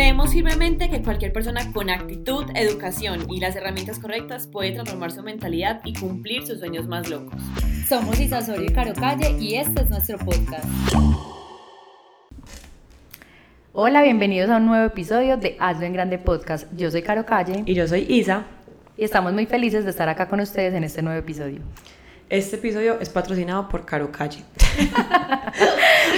Creemos firmemente que cualquier persona con actitud, educación y las herramientas correctas puede transformar su mentalidad y cumplir sus sueños más locos. Somos Isasorio y Caro Calle y este es nuestro podcast. Hola, bienvenidos a un nuevo episodio de Hazlo en Grande Podcast. Yo soy Caro Calle. Y yo soy Isa. Y estamos muy felices de estar acá con ustedes en este nuevo episodio. Este episodio es patrocinado por Caro Calle.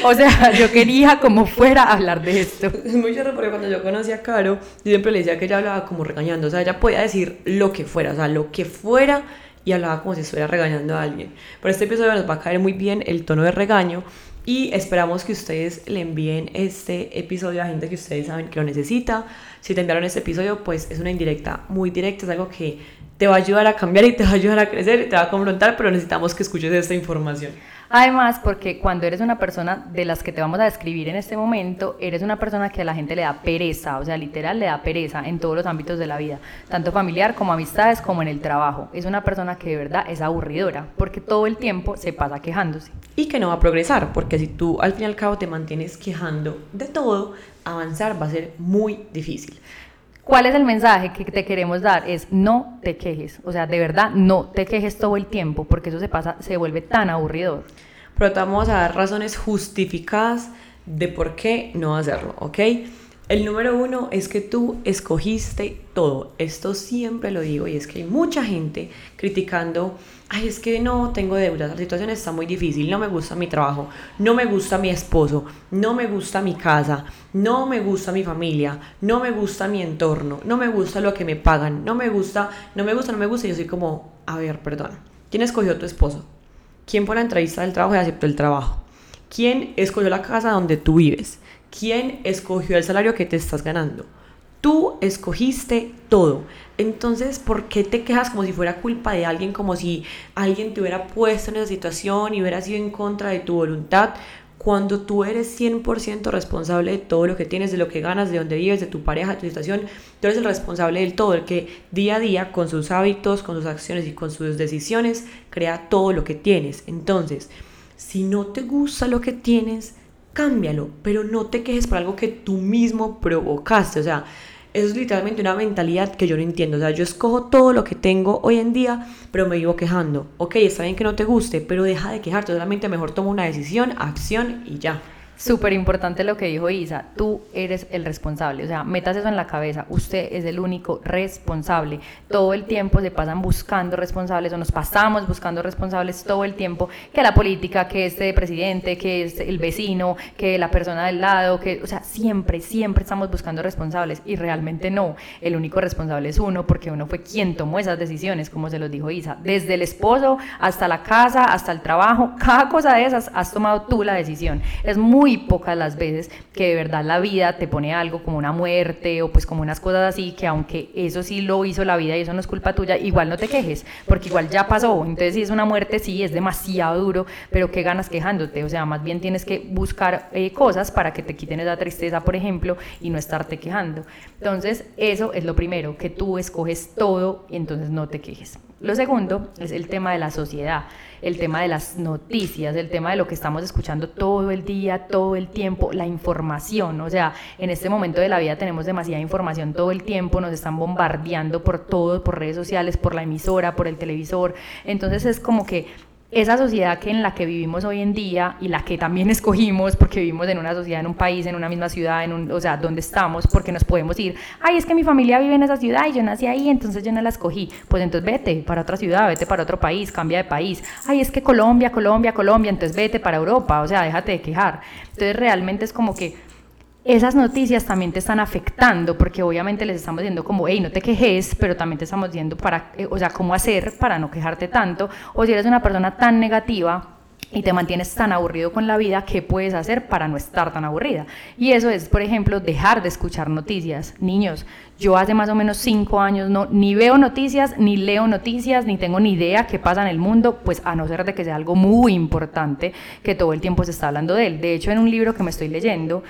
o sea, yo quería como fuera hablar de esto. Es muy chévere porque cuando yo conocí a Caro, yo siempre le decía que ella hablaba como regañando. O sea, ella podía decir lo que fuera, o sea, lo que fuera y hablaba como si estuviera regañando a alguien. Por este episodio nos va a caer muy bien el tono de regaño y esperamos que ustedes le envíen este episodio a gente que ustedes saben que lo necesita. Si te enviaron este episodio, pues es una indirecta muy directa, es algo que te va a ayudar a cambiar y te va a ayudar a crecer y te va a confrontar, pero necesitamos que escuches esta información. Además, porque cuando eres una persona de las que te vamos a describir en este momento, eres una persona que a la gente le da pereza, o sea, literal le da pereza en todos los ámbitos de la vida, tanto familiar como amistades como en el trabajo. Es una persona que de verdad es aburridora, porque todo el tiempo se pasa quejándose. Y que no va a progresar, porque si tú al fin y al cabo te mantienes quejando de todo, avanzar va a ser muy difícil. ¿Cuál es el mensaje que te queremos dar? Es no te quejes, o sea, de verdad no te quejes todo el tiempo, porque eso se pasa, se vuelve tan aburrido. Pero te vamos a dar razones justificadas de por qué no hacerlo, ¿ok? El número uno es que tú escogiste todo. Esto siempre lo digo y es que hay mucha gente criticando, ay, es que no tengo deudas, la situación está muy difícil, no me gusta mi trabajo, no me gusta mi esposo, no me gusta mi casa, no me gusta mi familia, no me gusta mi entorno, no me gusta lo que me pagan, no me gusta, no me gusta, no me gusta. Y yo soy como, a ver, perdón, ¿quién escogió tu esposo? ¿Quién fue la entrevista del trabajo y aceptó el trabajo? ¿Quién escogió la casa donde tú vives? ¿Quién escogió el salario que te estás ganando? Tú escogiste todo. Entonces, ¿por qué te quejas como si fuera culpa de alguien, como si alguien te hubiera puesto en esa situación y hubiera sido en contra de tu voluntad? Cuando tú eres 100% responsable de todo lo que tienes, de lo que ganas, de dónde vives, de tu pareja, de tu situación, tú eres el responsable del todo, el que día a día, con sus hábitos, con sus acciones y con sus decisiones, crea todo lo que tienes. Entonces, si no te gusta lo que tienes, cámbialo, pero no te quejes por algo que tú mismo provocaste. O sea, eso es literalmente una mentalidad que yo no entiendo. O sea, yo escojo todo lo que tengo hoy en día, pero me vivo quejando. Ok, está bien que no te guste, pero deja de quejarte. Solamente mejor toma una decisión, acción y ya. Súper importante lo que dijo Isa, tú eres el responsable, o sea, metas eso en la cabeza, usted es el único responsable. Todo el tiempo se pasan buscando responsables o nos pasamos buscando responsables todo el tiempo, que la política, que este presidente, que es el vecino, que la persona del lado, que, o sea, siempre, siempre estamos buscando responsables y realmente no, el único responsable es uno porque uno fue quien tomó esas decisiones, como se los dijo Isa, desde el esposo hasta la casa, hasta el trabajo, cada cosa de esas has tomado tú la decisión. Es muy pocas las veces que de verdad la vida te pone algo como una muerte o pues como unas cosas así que aunque eso sí lo hizo la vida y eso no es culpa tuya, igual no te quejes, porque igual ya pasó. Entonces si es una muerte, sí, es demasiado duro, pero ¿qué ganas quejándote? O sea, más bien tienes que buscar eh, cosas para que te quiten esa tristeza, por ejemplo, y no estarte quejando. Entonces eso es lo primero, que tú escoges todo y entonces no te quejes. Lo segundo es el tema de la sociedad, el tema de las noticias, el tema de lo que estamos escuchando todo el día, todo el tiempo, la información. O sea, en este momento de la vida tenemos demasiada información todo el tiempo, nos están bombardeando por todo, por redes sociales, por la emisora, por el televisor. Entonces es como que esa sociedad que en la que vivimos hoy en día y la que también escogimos porque vivimos en una sociedad, en un país, en una misma ciudad, en un, o sea, donde estamos, porque nos podemos ir, ay, es que mi familia vive en esa ciudad y yo nací ahí, entonces yo no la escogí, pues entonces vete para otra ciudad, vete para otro país, cambia de país, ay, es que Colombia, Colombia, Colombia, entonces vete para Europa, o sea, déjate de quejar. Entonces realmente es como que esas noticias también te están afectando, porque obviamente les estamos diciendo como, hey, no te quejes, pero también te estamos diciendo para, eh, o sea, cómo hacer para no quejarte tanto, o si eres una persona tan negativa, y te mantienes tan aburrido con la vida, ¿qué puedes hacer para no estar tan aburrida? Y eso es, por ejemplo, dejar de escuchar noticias. Niños, yo hace más o menos cinco años no, ni veo noticias, ni leo noticias, ni tengo ni idea qué pasa en el mundo, pues a no ser de que sea algo muy importante que todo el tiempo se está hablando de él. De hecho, en un libro que me estoy leyendo,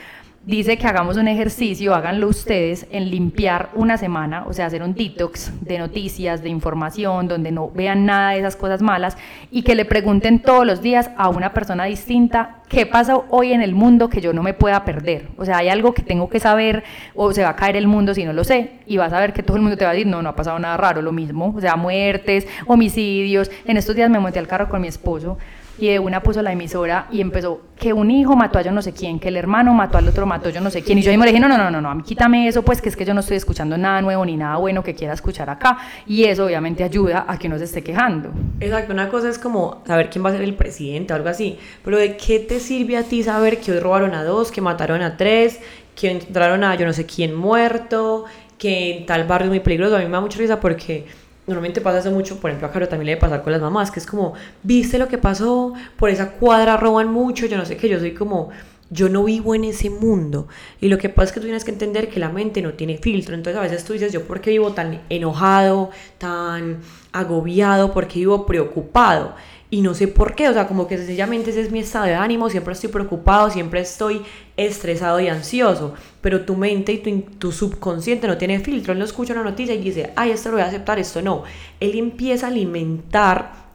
dice que hagamos un ejercicio, háganlo ustedes, en limpiar una semana, o sea, hacer un detox de noticias, de información, donde no vean nada de esas cosas malas y que le pregunten todos los días a una persona distinta qué pasa hoy en el mundo que yo no me pueda perder. O sea, hay algo que tengo que saber o se va a caer el mundo si no lo sé y vas a ver que todo el mundo te va a decir, no, no ha pasado nada raro, lo mismo, o sea, muertes, homicidios. En estos días me monté al carro con mi esposo y de una puso la emisora y empezó que un hijo mató a yo no sé quién, que el hermano mató al otro, mató yo no sé quién. Y yo ahí me dije, no, no, no, no, no, quítame eso, pues que es que yo no estoy escuchando nada nuevo ni nada bueno que quiera escuchar acá. Y eso obviamente ayuda a que no se esté quejando. Exacto, una cosa es como saber quién va a ser el presidente o algo así, pero ¿de qué te sirve a ti saber que hoy robaron a dos, que mataron a tres, que entraron a yo no sé quién muerto, que en tal barrio es muy peligroso? A mí me da mucha risa porque normalmente pasa eso mucho, por ejemplo a Caro también le debe pasar con las mamás, que es como, viste lo que pasó, por esa cuadra roban mucho, yo no sé qué, yo soy como, yo no vivo en ese mundo. Y lo que pasa es que tú tienes que entender que la mente no tiene filtro. Entonces a veces tú dices, yo por qué vivo tan enojado, tan agobiado, por qué vivo preocupado y no sé por qué, o sea, como que sencillamente ese es mi estado de ánimo, siempre estoy preocupado, siempre estoy estresado y ansioso, pero tu mente y tu, tu, subconsciente no tiene filtro, él no escucha una noticia y dice, ay, esto lo voy a aceptar, esto no, él empieza a alimentar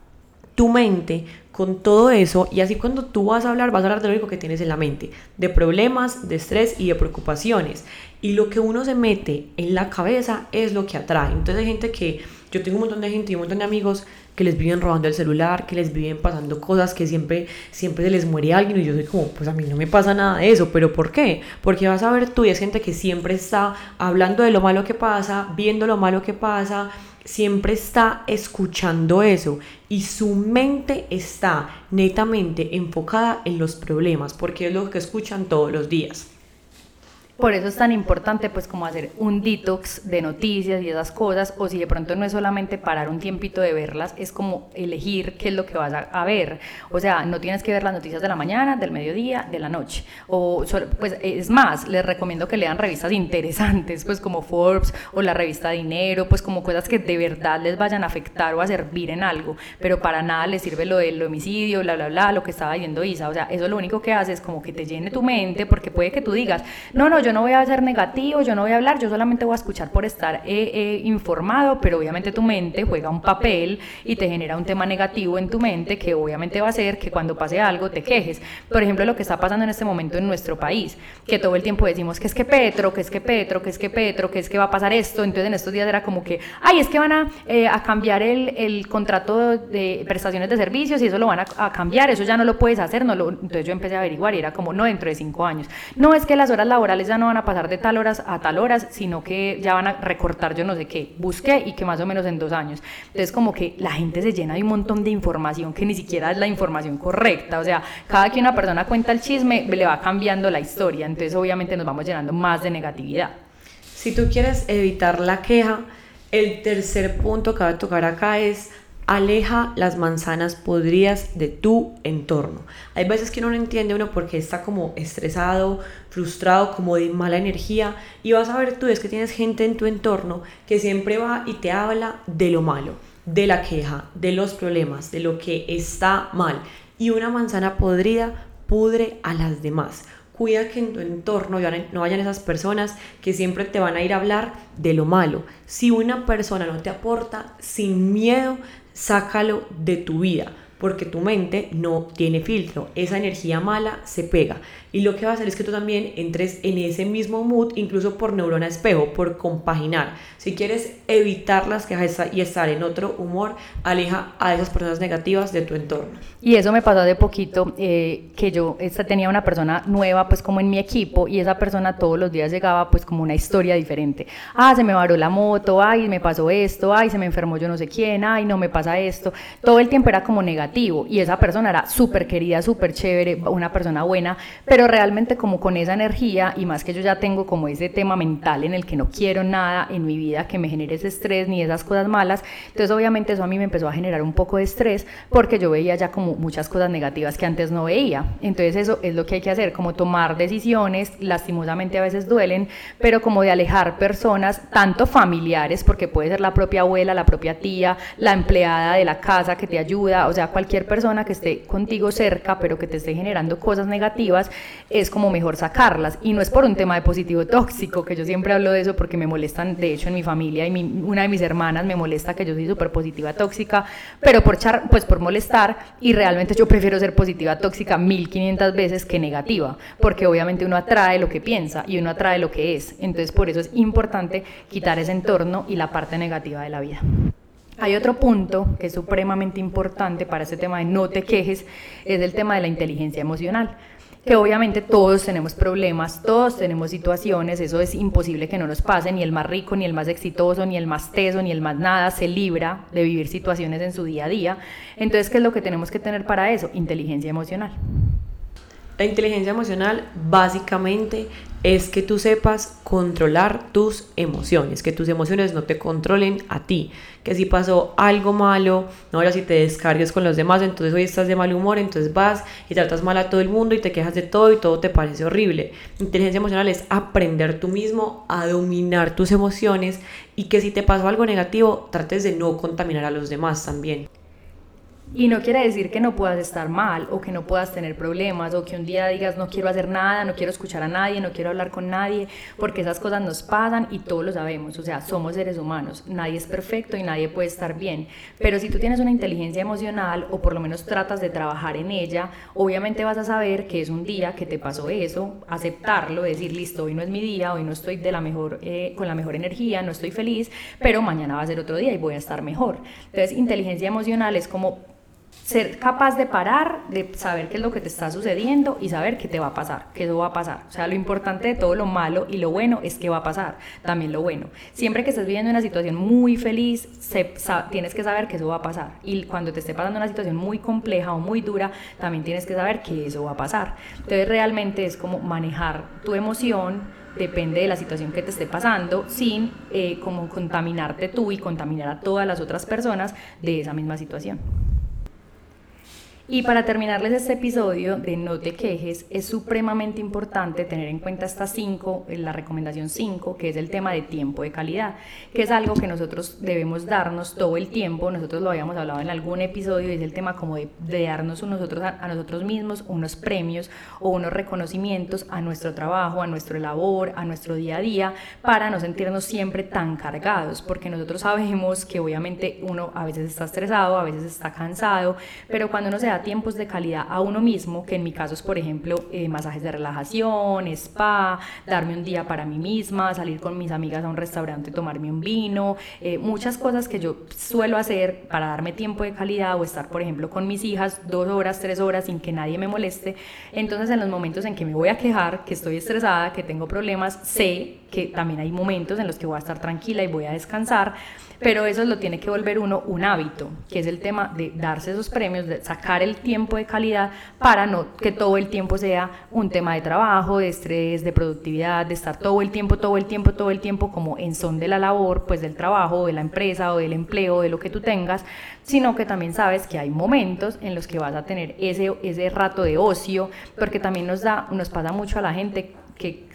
tu mente con todo eso y así cuando tú vas a hablar, vas a hablar de lo único que tienes en la mente, de problemas, de estrés y de preocupaciones. Y lo que uno se mete en la cabeza es lo que atrae. Entonces hay gente que, yo tengo un montón de gente y un montón de amigos que les viven robando el celular, que les viven pasando cosas, que siempre, siempre se les muere alguien y yo soy como, pues a mí no me pasa nada de eso, pero ¿por qué? Porque vas a ver tú y es gente que siempre está hablando de lo malo que pasa, viendo lo malo que pasa, siempre está escuchando eso y su mente está netamente enfocada en los problemas porque es lo que escuchan todos los días. Por eso es tan importante pues como hacer un detox de noticias y esas cosas, o si de pronto no es solamente parar un tiempito de verlas, es como elegir qué es lo que vas a, ver. O sea, no tienes que ver las noticias de la mañana, del mediodía, de la noche. O pues es más, les recomiendo que lean revistas interesantes, pues como Forbes o la revista Dinero, pues como cosas que de verdad les vayan a afectar o a servir en algo, pero para nada les sirve lo del homicidio, bla, bla, bla, lo que estaba diciendo Isa. O sea, eso lo único que hace es como que te llene tu mente, porque puede que tú digas, no, no, yo no voy a ser negativo, yo no voy a hablar, yo solamente voy a escuchar por estar eh, eh, informado, pero obviamente tu mente juega un papel y te genera un tema negativo en tu mente que obviamente va a hacer que cuando pase algo te quejes. Por ejemplo, lo que está pasando en este momento en nuestro país, que todo el tiempo decimos que es que Petro, que es que Petro, que es que Petro, que es que va a pasar esto, entonces en estos días era como que, ay, es que van a, eh, a cambiar el, el, contrato de prestaciones de servicios y eso lo van a, cambiar, eso ya no lo puedes hacer, no lo, entonces yo empecé a averiguar y era como, no, dentro de cinco años. No es que las horas laborales ya no van a pasar de tal horas a tal horas, sino que ya van a recortar yo no sé qué, busqué y que más o menos en dos años. Entonces como que la gente se llena de un montón de información que ni siquiera es la información correcta, o sea, cada que una persona cuenta el chisme le va cambiando la historia, entonces obviamente nos vamos llenando más de negatividad. Si tú quieres evitar la queja, el tercer punto que va a tocar acá es aleja las manzanas podridas de tu entorno. Hay veces que uno no entiende uno porque está como estresado, frustrado, como de mala energía y vas a ver tú es que tienes gente en tu entorno que siempre va y te habla de lo malo, de la queja, de los problemas, de lo que está mal y una manzana podrida pudre a las demás. Cuida que en tu entorno no vayan esas personas que siempre te van a ir a hablar de lo malo. Si una persona no te aporta, sin miedo, sácalo de tu vida, porque tu mente no tiene filtro, esa energía mala se pega. Y lo que va a hacer es que tú también entres en ese mismo mood, incluso por neurona espejo, por compaginar. Si quieres evitar las quejas y estar en otro humor, aleja a esas personas negativas de tu entorno. Y eso me pasó de poquito, eh, que yo esta, tenía una persona nueva, pues como en mi equipo, y esa persona todos los días llegaba pues como una historia diferente. Ah, se me varó la moto, ay, me pasó esto, ay, se me enfermó yo no sé quién, ay, no me pasa esto. Todo el tiempo era como negativo, y esa persona era súper querida, súper chévere, una persona buena, pero realmente como con esa energía y más que yo ya tengo como ese tema mental en el que no quiero nada en mi vida que me genere ese estrés ni esas cosas malas, entonces obviamente eso a mí me empezó a generar un poco de estrés porque yo veía ya como muchas cosas negativas que antes no veía. Entonces eso es lo que hay que hacer, como tomar decisiones, lastimosamente a veces duelen, pero como de alejar personas, tanto familiares, porque puede ser la propia abuela, la propia tía, la empleada de la casa que te ayuda, o sea, cualquier persona que esté contigo cerca, pero que te esté generando cosas negativas, es como mejor sacarlas. Y no es por un tema de positivo tóxico, que yo siempre hablo de eso porque me molestan, de hecho en mi familia y una de mis hermanas me molesta que yo soy súper positiva tóxica, pero por, char, pues por molestar y realmente yo prefiero ser positiva tóxica 1500 veces que negativa, porque obviamente uno atrae lo que piensa y uno atrae lo que es. Entonces por eso es importante quitar ese entorno y la parte negativa de la vida. Hay otro punto que es supremamente importante para ese tema de no te quejes, es el tema de la inteligencia emocional que obviamente todos tenemos problemas, todos tenemos situaciones, eso es imposible que no nos pase, ni el más rico, ni el más exitoso, ni el más teso, ni el más nada se libra de vivir situaciones en su día a día. Entonces, ¿qué es lo que tenemos que tener para eso? Inteligencia emocional. La inteligencia emocional básicamente es que tú sepas controlar tus emociones, que tus emociones no te controlen a ti, que si pasó algo malo, no ahora si te descargues con los demás, entonces hoy estás de mal humor, entonces vas y tratas mal a todo el mundo y te quejas de todo y todo te parece horrible. Inteligencia emocional es aprender tú mismo a dominar tus emociones y que si te pasó algo negativo, trates de no contaminar a los demás también. Y no quiere decir que no puedas estar mal o que no puedas tener problemas o que un día digas no quiero hacer nada, no quiero escuchar a nadie, no quiero hablar con nadie, porque esas cosas nos pasan y todos lo sabemos, o sea, somos seres humanos, nadie es perfecto y nadie puede estar bien, pero si tú tienes una inteligencia emocional o por lo menos tratas de trabajar en ella, obviamente vas a saber que es un día que te pasó eso, aceptarlo, decir listo, hoy no es mi día, hoy no estoy de la mejor, eh, con la mejor energía, no estoy feliz, pero mañana va a ser otro día y voy a estar mejor. Entonces, inteligencia emocional es como ser capaz de parar, de saber qué es lo que te está sucediendo y saber qué te va a pasar, qué eso va a pasar. O sea, lo importante de todo lo malo y lo bueno es que va a pasar, también lo bueno. Siempre que estés viviendo una situación muy feliz, tienes que saber que eso va a pasar. Y cuando te esté pasando una situación muy compleja o muy dura, también tienes que saber que eso va a pasar. Entonces realmente es como manejar tu emoción, depende de la situación que te esté pasando, sin eh, como contaminarte tú y contaminar a todas las otras personas de esa misma situación. Y para terminarles este episodio de No te quejes, es supremamente importante tener en cuenta estas cinco, eh, la recomendación 5, que es el tema de tiempo de calidad, que es algo que nosotros debemos darnos todo el tiempo. Nosotros lo habíamos hablado en algún episodio, es el tema como de, darnos nosotros, a, nosotros mismos unos premios o unos reconocimientos a nuestro trabajo, a nuestro labor, a nuestro día a día, para no sentirnos siempre tan cargados, porque nosotros sabemos que obviamente uno a veces está estresado, a veces está cansado, pero cuando uno se tiempos de calidad a uno mismo, que en mi caso es, por ejemplo, eh, masajes de relajación, spa, darme un día para mí misma, salir con mis amigas a un restaurante, tomarme un vino, eh, muchas cosas que yo suelo hacer para darme tiempo de calidad o estar, por ejemplo, con mis hijas dos horas, tres horas sin que nadie me moleste. Entonces, en los momentos en que me voy a quejar, que estoy estresada, que tengo problemas, sé que también hay momentos en los que voy a estar tranquila y voy a descansar pero eso lo tiene que volver uno un hábito, que es el tema de darse esos premios, de sacar el tiempo de calidad para no que todo el tiempo sea un tema de trabajo, de estrés, de productividad, de estar todo el tiempo, todo el tiempo, todo el tiempo como en son de la labor, pues del trabajo, de la empresa o del empleo, de lo que tú tengas, sino que también sabes que hay momentos en los que vas a tener ese, ese rato de ocio, porque también nos da, nos pasa mucho a la gente que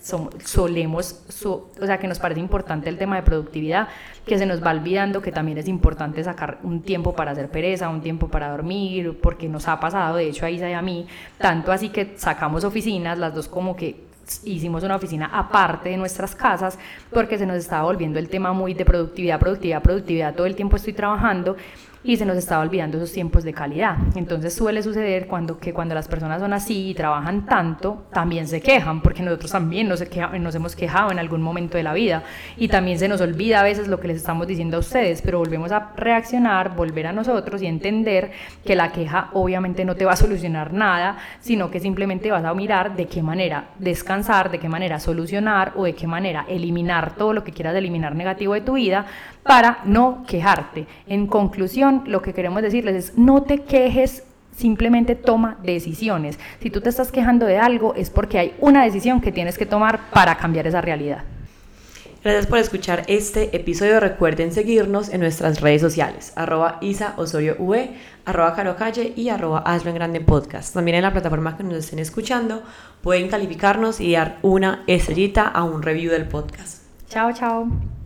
solemos, o sea, que nos parece importante el tema de productividad, que se nos va olvidando que también es importante sacar un tiempo para hacer pereza, un tiempo para dormir, porque nos ha pasado, de hecho, a Isa y a mí, tanto así que sacamos oficinas, las dos como que hicimos una oficina aparte de nuestras casas porque se nos estaba volviendo el tema muy de productividad, productividad, productividad, todo el tiempo estoy trabajando y se nos estaba olvidando esos tiempos de calidad. Entonces suele suceder cuando, que cuando las personas son así y trabajan tanto, también se quejan, porque nosotros también nos, nos hemos quejado en algún momento de la vida y también se nos olvida a veces lo que les estamos diciendo a ustedes, pero volvemos a reaccionar, volver a nosotros y entender que la queja obviamente no te va a solucionar nada, sino que simplemente vas a mirar de qué manera descansar, de qué manera solucionar o de qué manera eliminar todo lo que quieras eliminar negativo de tu vida para no quejarte. En conclusión, lo que queremos decirles es no te quejes simplemente toma decisiones. Si tú te estás quejando de algo es porque hay una decisión que tienes que tomar para cambiar esa realidad. Gracias por escuchar este episodio. Recuerden seguirnos en nuestras redes sociales, arroba Isa Osorio V, arroba Caro Calle y arroba Hazlo en Grande Podcast. También en la plataforma que nos estén escuchando pueden calificarnos y dar una estrellita a un review del podcast. Chao, chao.